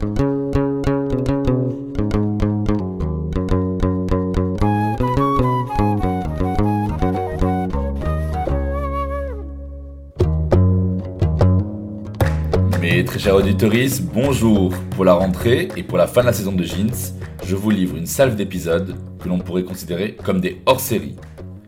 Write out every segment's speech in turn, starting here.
Mes très chers auditeurs, bonjour Pour la rentrée et pour la fin de la saison de Jeans, je vous livre une salve d'épisodes que l'on pourrait considérer comme des hors-série.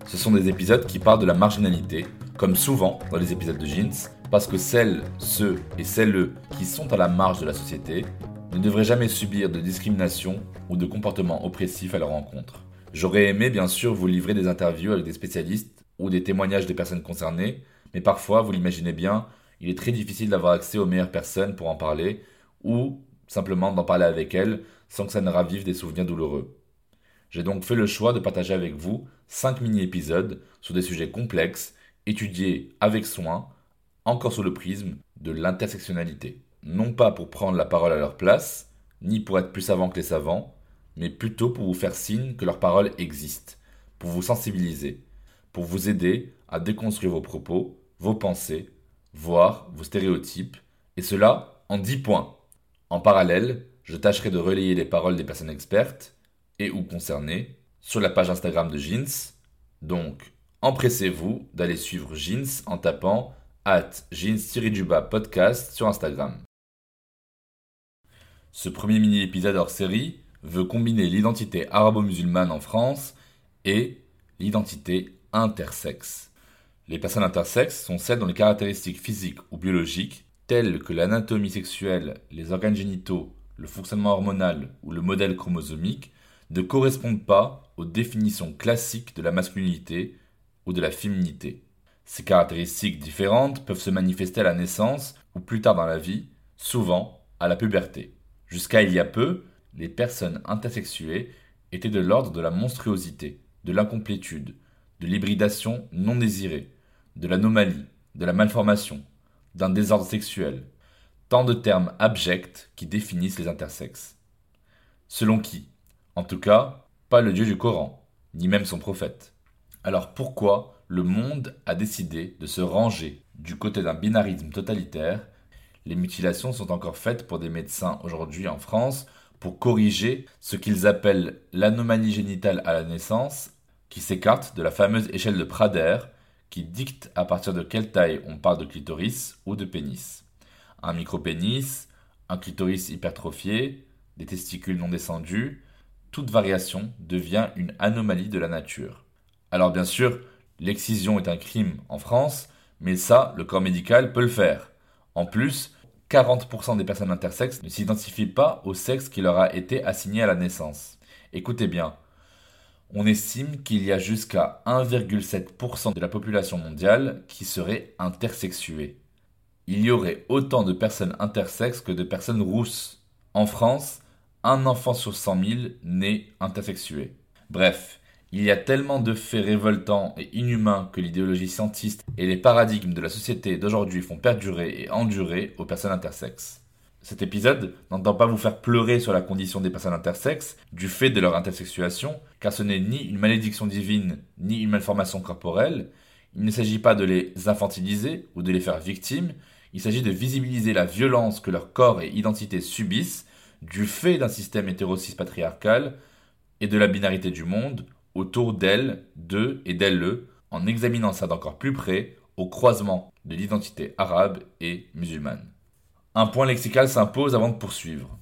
Ce sont des épisodes qui parlent de la marginalité, comme souvent dans les épisodes de Jeans, parce que celles, ceux et celles qui sont à la marge de la société ne devraient jamais subir de discrimination ou de comportements oppressifs à leur rencontre. J'aurais aimé bien sûr vous livrer des interviews avec des spécialistes ou des témoignages des personnes concernées, mais parfois, vous l'imaginez bien, il est très difficile d'avoir accès aux meilleures personnes pour en parler, ou simplement d'en parler avec elles sans que ça ne ravive des souvenirs douloureux. J'ai donc fait le choix de partager avec vous 5 mini-épisodes sur des sujets complexes, étudiés avec soin, encore sous le prisme de l'intersectionnalité. Non pas pour prendre la parole à leur place, ni pour être plus savants que les savants, mais plutôt pour vous faire signe que leur parole existe, pour vous sensibiliser, pour vous aider à déconstruire vos propos, vos pensées, voire vos stéréotypes, et cela en 10 points. En parallèle, je tâcherai de relayer les paroles des personnes expertes et ou concernées sur la page Instagram de Jeans. Donc, empressez-vous d'aller suivre Jeans en tapant at podcast sur Instagram. Ce premier mini-épisode hors série veut combiner l'identité arabo-musulmane en France et l'identité intersexe. Les personnes intersexes sont celles dont les caractéristiques physiques ou biologiques, telles que l'anatomie sexuelle, les organes génitaux, le fonctionnement hormonal ou le modèle chromosomique, ne correspondent pas aux définitions classiques de la masculinité ou de la féminité. Ces caractéristiques différentes peuvent se manifester à la naissance ou plus tard dans la vie, souvent à la puberté. Jusqu'à il y a peu, les personnes intersexuées étaient de l'ordre de la monstruosité, de l'incomplétude, de l'hybridation non désirée, de l'anomalie, de la malformation, d'un désordre sexuel, tant de termes abjects qui définissent les intersexes. Selon qui? En tout cas, pas le Dieu du Coran, ni même son prophète. Alors pourquoi le monde a décidé de se ranger du côté d'un binarisme totalitaire Les mutilations sont encore faites pour des médecins aujourd'hui en France pour corriger ce qu'ils appellent l'anomalie génitale à la naissance, qui s'écarte de la fameuse échelle de Prader, qui dicte à partir de quelle taille on parle de clitoris ou de pénis. Un micropénis, un clitoris hypertrophié, des testicules non descendus, toute variation devient une anomalie de la nature. Alors bien sûr, l'excision est un crime en France, mais ça, le corps médical peut le faire. En plus, 40% des personnes intersexes ne s'identifient pas au sexe qui leur a été assigné à la naissance. Écoutez bien, on estime qu'il y a jusqu'à 1,7% de la population mondiale qui serait intersexuée. Il y aurait autant de personnes intersexes que de personnes rousses. En France, un enfant sur 100 000 naît intersexué. Bref, il y a tellement de faits révoltants et inhumains que l'idéologie scientiste et les paradigmes de la société d'aujourd'hui font perdurer et endurer aux personnes intersexes. Cet épisode n'entend pas vous faire pleurer sur la condition des personnes intersexes du fait de leur intersexuation, car ce n'est ni une malédiction divine, ni une malformation corporelle. Il ne s'agit pas de les infantiliser ou de les faire victimes, il s'agit de visibiliser la violence que leur corps et identité subissent du fait d'un système hétérocis patriarcal et de la binarité du monde autour d'elles, d'eux et d'elles, en examinant ça d'encore plus près au croisement de l'identité arabe et musulmane. Un point lexical s'impose avant de poursuivre.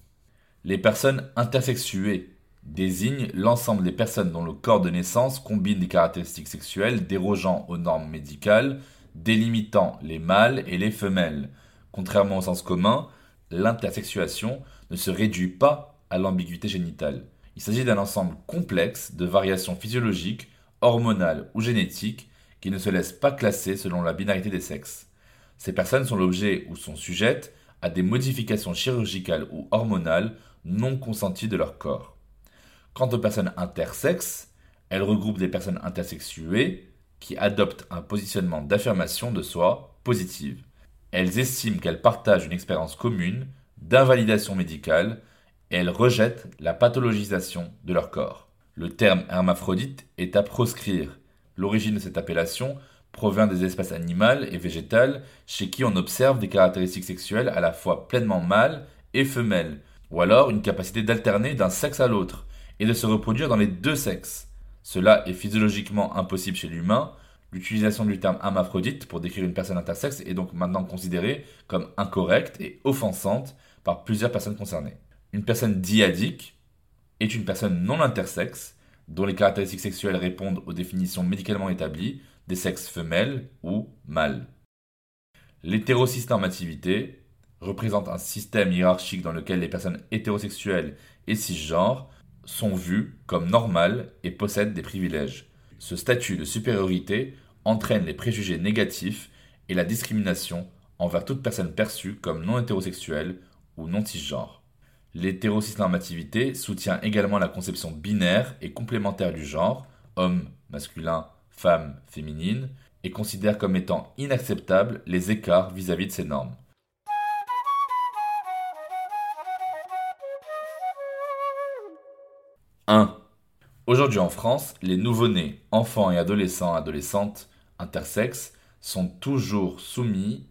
Les personnes intersexuées désignent l'ensemble des personnes dont le corps de naissance combine des caractéristiques sexuelles dérogeant aux normes médicales, délimitant les mâles et les femelles. Contrairement au sens commun, l'intersexuation ne se réduit pas à l'ambiguïté génitale. Il s'agit d'un ensemble complexe de variations physiologiques, hormonales ou génétiques qui ne se laissent pas classer selon la binarité des sexes. Ces personnes sont l'objet ou sont sujettes à des modifications chirurgicales ou hormonales non consenties de leur corps. Quant aux personnes intersexes, elles regroupent des personnes intersexuées qui adoptent un positionnement d'affirmation de soi positive. Elles estiment qu'elles partagent une expérience commune d'invalidation médicale et elles rejettent la pathologisation de leur corps. Le terme hermaphrodite est à proscrire. L'origine de cette appellation provient des espèces animales et végétales chez qui on observe des caractéristiques sexuelles à la fois pleinement mâles et femelles, ou alors une capacité d'alterner d'un sexe à l'autre et de se reproduire dans les deux sexes. Cela est physiologiquement impossible chez l'humain. L'utilisation du terme hermaphrodite pour décrire une personne intersexe est donc maintenant considérée comme incorrecte et offensante par plusieurs personnes concernées. Une personne diadique est une personne non intersexe dont les caractéristiques sexuelles répondent aux définitions médicalement établies des sexes femelles ou mâles. L'hétérocisnormativité représente un système hiérarchique dans lequel les personnes hétérosexuelles et cisgenres sont vues comme normales et possèdent des privilèges. Ce statut de supériorité entraîne les préjugés négatifs et la discrimination envers toute personne perçue comme non hétérosexuelle ou non cisgenre. L'hétérocisnormativité soutient également la conception binaire et complémentaire du genre, homme masculin, femme féminine, et considère comme étant inacceptables les écarts vis-à-vis de ces normes. « 1. Aujourd'hui en France, les nouveau-nés, enfants et adolescents, adolescentes, intersexes, sont toujours soumis,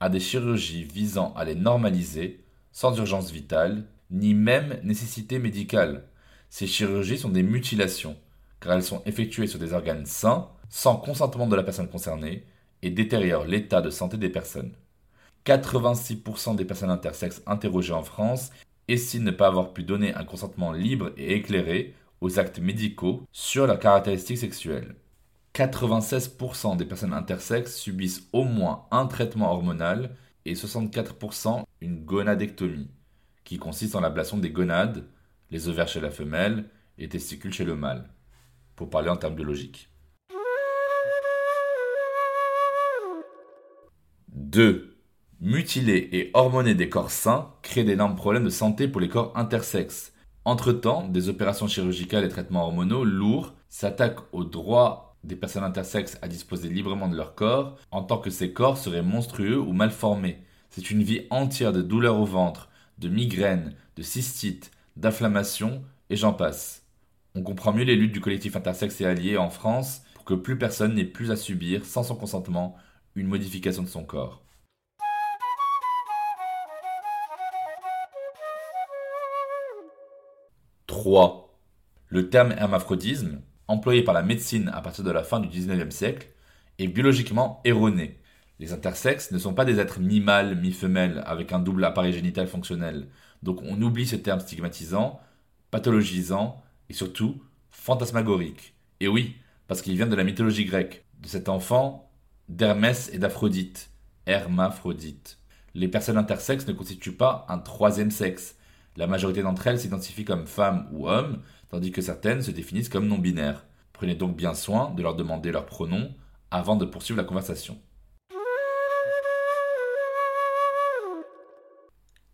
à des chirurgies visant à les normaliser sans urgence vitale, ni même nécessité médicale. Ces chirurgies sont des mutilations, car elles sont effectuées sur des organes sains, sans consentement de la personne concernée, et détériorent l'état de santé des personnes. 86% des personnes intersexes interrogées en France estiment ne pas avoir pu donner un consentement libre et éclairé aux actes médicaux sur leurs caractéristiques sexuelles. 96% des personnes intersexes subissent au moins un traitement hormonal et 64% une gonadectomie, qui consiste en l'ablation des gonades, les ovaires chez la femelle et les testicules chez le mâle, pour parler en termes biologiques. 2. Mutiler et hormoner des corps sains crée d'énormes problèmes de santé pour les corps intersexes. Entre-temps, des opérations chirurgicales et traitements hormonaux lourds s'attaquent aux droits des personnes intersexes à disposer librement de leur corps, en tant que ces corps seraient monstrueux ou mal formés. C'est une vie entière de douleurs au ventre, de migraines, de cystites, d'inflammations, et j'en passe. On comprend mieux les luttes du collectif intersexe et allié en France pour que plus personne n'ait plus à subir, sans son consentement, une modification de son corps. « 3. Le terme hermaphrodisme employé par la médecine à partir de la fin du XIXe siècle, est biologiquement erroné. Les intersexes ne sont pas des êtres mi-mâles, mi-femelles, avec un double appareil génital fonctionnel. Donc on oublie ce terme stigmatisant, pathologisant et surtout fantasmagorique. Et oui, parce qu'il vient de la mythologie grecque, de cet enfant d'Hermès et d'Aphrodite, hermaphrodite. Les personnes intersexes ne constituent pas un troisième sexe. La majorité d'entre elles s'identifient comme femmes ou hommes, tandis que certaines se définissent comme non-binaires. Prenez donc bien soin de leur demander leur pronom avant de poursuivre la conversation.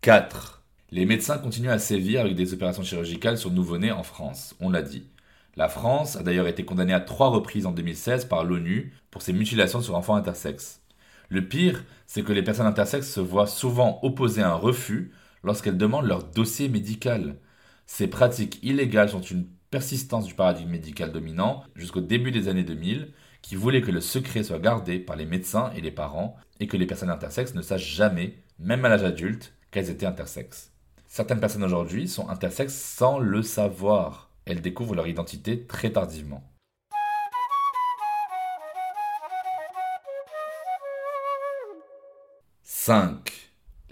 4. Les médecins continuent à sévir avec des opérations chirurgicales sur nouveau-nés en France, on l'a dit. La France a d'ailleurs été condamnée à trois reprises en 2016 par l'ONU pour ses mutilations sur enfants intersexes. Le pire, c'est que les personnes intersexes se voient souvent opposer un refus lorsqu'elles demandent leur dossier médical. Ces pratiques illégales sont une persistance du paradigme médical dominant jusqu'au début des années 2000 qui voulait que le secret soit gardé par les médecins et les parents et que les personnes intersexes ne sachent jamais, même à l'âge adulte, qu'elles étaient intersexes. Certaines personnes aujourd'hui sont intersexes sans le savoir. Elles découvrent leur identité très tardivement. « 5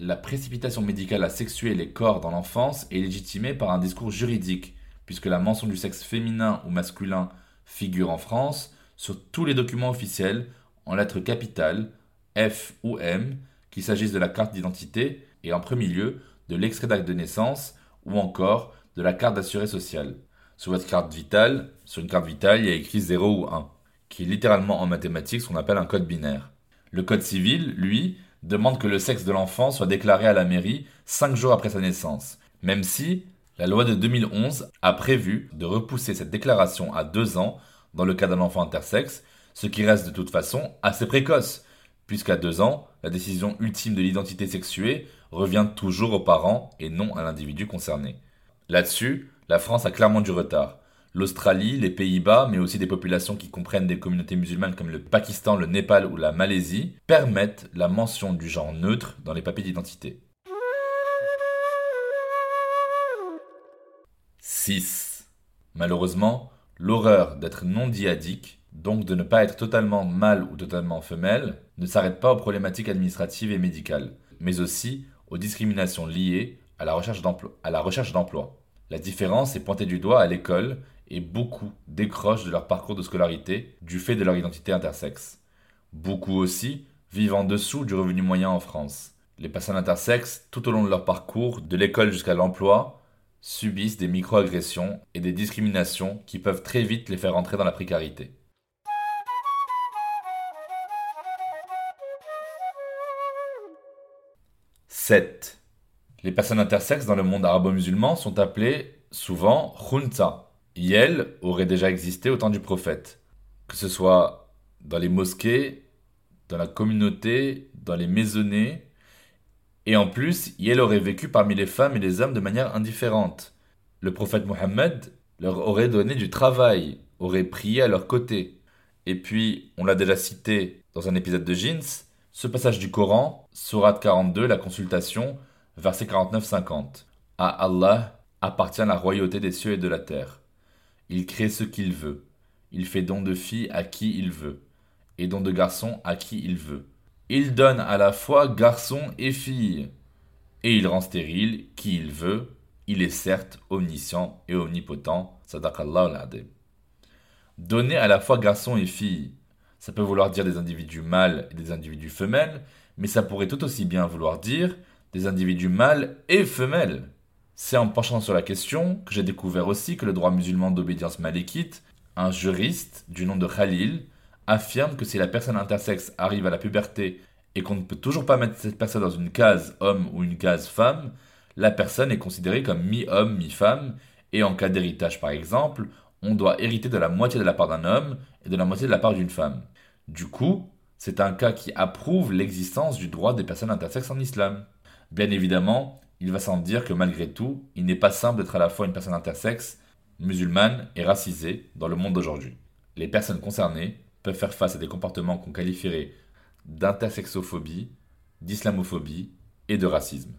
la précipitation médicale à sexuer les corps dans l'enfance est légitimée par un discours juridique, puisque la mention du sexe féminin ou masculin figure en France sur tous les documents officiels en lettres capitales, F ou M, qu'il s'agisse de la carte d'identité et en premier lieu de l'extrait d'acte de naissance ou encore de la carte d'assuré social. Sur votre carte vitale, sur une carte vitale, il y a écrit 0 ou 1, qui est littéralement en mathématiques ce qu'on appelle un code binaire. Le code civil, lui, demande que le sexe de l'enfant soit déclaré à la mairie 5 jours après sa naissance, même si la loi de 2011 a prévu de repousser cette déclaration à 2 ans dans le cas d'un enfant intersexe, ce qui reste de toute façon assez précoce, puisqu'à 2 ans, la décision ultime de l'identité sexuée revient toujours aux parents et non à l'individu concerné. Là-dessus, la France a clairement du retard. L'Australie, les Pays-Bas, mais aussi des populations qui comprennent des communautés musulmanes comme le Pakistan, le Népal ou la Malaisie, permettent la mention du genre neutre dans les papiers d'identité. 6. Malheureusement, l'horreur d'être non diadique, donc de ne pas être totalement mâle ou totalement femelle, ne s'arrête pas aux problématiques administratives et médicales, mais aussi aux discriminations liées à la recherche d'emploi. La différence est pointée du doigt à l'école et beaucoup décrochent de leur parcours de scolarité du fait de leur identité intersexe. Beaucoup aussi vivent en dessous du revenu moyen en France. Les personnes intersexes, tout au long de leur parcours, de l'école jusqu'à l'emploi, subissent des microagressions et des discriminations qui peuvent très vite les faire entrer dans la précarité. « 7. Les personnes intersexes dans le monde arabo-musulman sont appelées souvent khunta, Yel aurait déjà existé au temps du prophète, que ce soit dans les mosquées, dans la communauté, dans les maisonnées, et en plus, Yel aurait vécu parmi les femmes et les hommes de manière indifférente. Le prophète Mohammed leur aurait donné du travail, aurait prié à leur côté. Et puis, on l'a déjà cité dans un épisode de Jeans, ce passage du Coran, Surat 42, la consultation, verset 49-50. À Allah appartient la royauté des cieux et de la terre. Il crée ce qu'il veut. Il fait don de filles à qui il veut, et don de garçons à qui il veut. Il donne à la fois garçons et filles, et il rend stérile qui il veut. Il est certes omniscient et omnipotent. Donner à la fois garçons et filles, ça peut vouloir dire des individus mâles et des individus femelles, mais ça pourrait tout aussi bien vouloir dire des individus mâles et femelles. C'est en penchant sur la question que j'ai découvert aussi que le droit musulman d'obédience malékite, un juriste du nom de Khalil, affirme que si la personne intersexe arrive à la puberté et qu'on ne peut toujours pas mettre cette personne dans une case homme ou une case femme, la personne est considérée comme mi-homme, mi-femme, et en cas d'héritage par exemple, on doit hériter de la moitié de la part d'un homme et de la moitié de la part d'une femme. Du coup, c'est un cas qui approuve l'existence du droit des personnes intersexes en islam. Bien évidemment, il va sans dire que malgré tout, il n'est pas simple d'être à la fois une personne intersexe, musulmane et racisée dans le monde d'aujourd'hui. Les personnes concernées peuvent faire face à des comportements qu'on qualifierait d'intersexophobie, d'islamophobie et de racisme.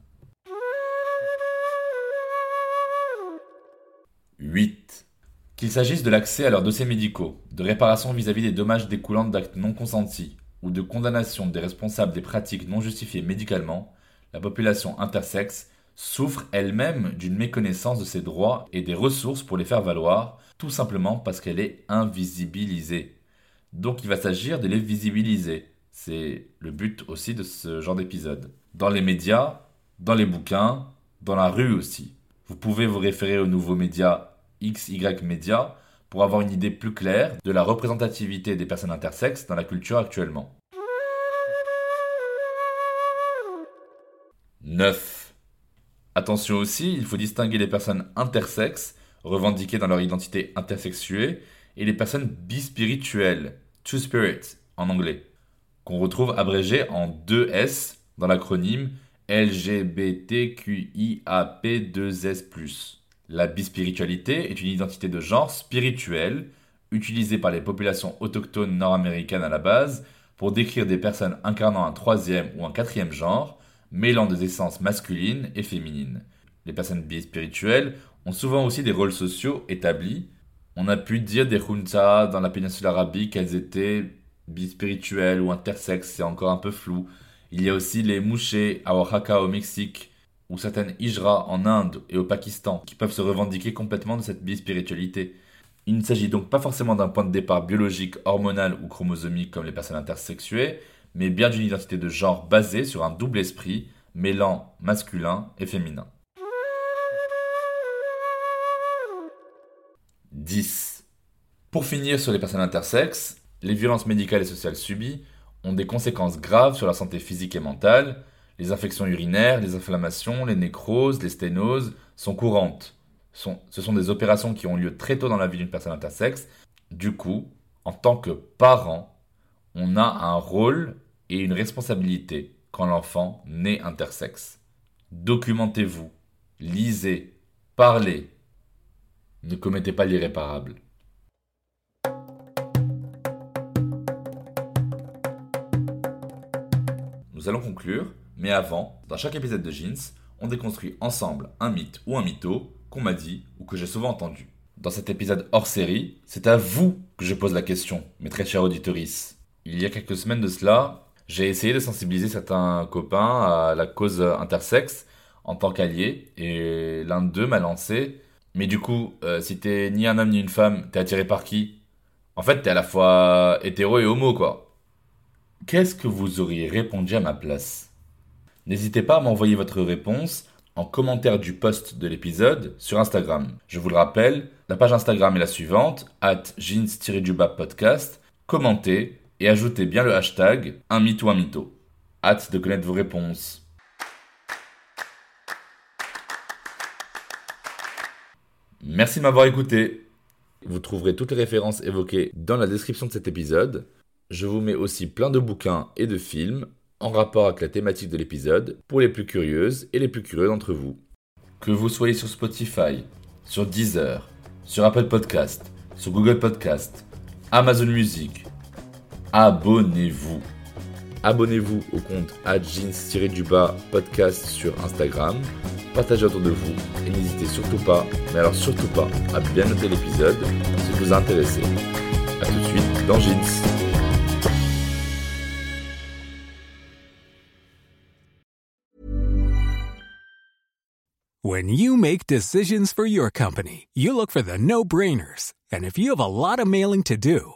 8. Qu'il s'agisse de l'accès à leurs dossiers médicaux, de réparation vis-à-vis des dommages découlant d'actes non consentis ou de condamnation des responsables des pratiques non justifiées médicalement, la population intersexe souffre elle-même d'une méconnaissance de ses droits et des ressources pour les faire valoir, tout simplement parce qu'elle est invisibilisée. Donc il va s'agir de les visibiliser. C'est le but aussi de ce genre d'épisode. Dans les médias, dans les bouquins, dans la rue aussi. Vous pouvez vous référer aux nouveaux médias XY Média pour avoir une idée plus claire de la représentativité des personnes intersexes dans la culture actuellement. 9. Attention aussi, il faut distinguer les personnes intersexes, revendiquées dans leur identité intersexuée, et les personnes bispirituelles, two spirit en anglais, qu'on retrouve abrégé en 2S dans l'acronyme LGBTQIAP2S+. La bispiritualité est une identité de genre spirituel utilisée par les populations autochtones nord-américaines à la base pour décrire des personnes incarnant un troisième ou un quatrième genre, mêlant des essences masculines et féminines. Les personnes bispirituelles ont souvent aussi des rôles sociaux établis. On a pu dire des juntas dans la péninsule arabique qu'elles étaient bispirituelles ou intersexes, c'est encore un peu flou. Il y a aussi les mouchés à Oaxaca au Mexique ou certaines hijras en Inde et au Pakistan qui peuvent se revendiquer complètement de cette bispiritualité. Il ne s'agit donc pas forcément d'un point de départ biologique, hormonal ou chromosomique comme les personnes intersexuées, mais bien d'une identité de genre basée sur un double esprit, mêlant masculin et féminin. 10. Pour finir sur les personnes intersexes, les violences médicales et sociales subies, ont des conséquences graves sur la santé physique et mentale. Les infections urinaires, les inflammations, les nécroses, les sténoses sont courantes. Ce sont des opérations qui ont lieu très tôt dans la vie d'une personne intersexe. Du coup, en tant que parent, on a un rôle et une responsabilité quand l'enfant naît intersexe. Documentez-vous, lisez, parlez. Ne commettez pas l'irréparable. Nous allons conclure, mais avant, dans chaque épisode de Jeans, on déconstruit ensemble un mythe ou un mytho qu'on m'a dit ou que j'ai souvent entendu. Dans cet épisode hors série, c'est à vous que je pose la question, mes très chers auditorices. Il y a quelques semaines de cela, j'ai essayé de sensibiliser certains copains à la cause intersexe en tant qu'allié, et l'un d'eux m'a lancé Mais du coup, euh, si t'es ni un homme ni une femme, t'es attiré par qui? En fait, t'es à la fois hétéro et homo, quoi. Qu'est-ce que vous auriez répondu à ma place? N'hésitez pas à m'envoyer votre réponse en commentaire du post de l'épisode sur Instagram. Je vous le rappelle, la page Instagram est la suivante, at jeans-du-bas podcast. Commentez et ajoutez bien le hashtag un mytho un mytho. Hâte de connaître vos réponses. Merci de m'avoir écouté. Vous trouverez toutes les références évoquées dans la description de cet épisode. Je vous mets aussi plein de bouquins et de films en rapport avec la thématique de l'épisode pour les plus curieuses et les plus curieux d'entre vous. Que vous soyez sur Spotify, sur Deezer, sur Apple Podcast, sur Google Podcast, Amazon Music, abonnez-vous. Abonnez-vous au compte jeans-du-bas podcast sur Instagram, partagez autour de vous et n'hésitez surtout pas, mais alors surtout pas, à bien noter l'épisode si vous a intéressé. A tout de suite dans Jeans. When you make decisions for your company, you look for the no-brainers. And if you have a lot of mailing to do,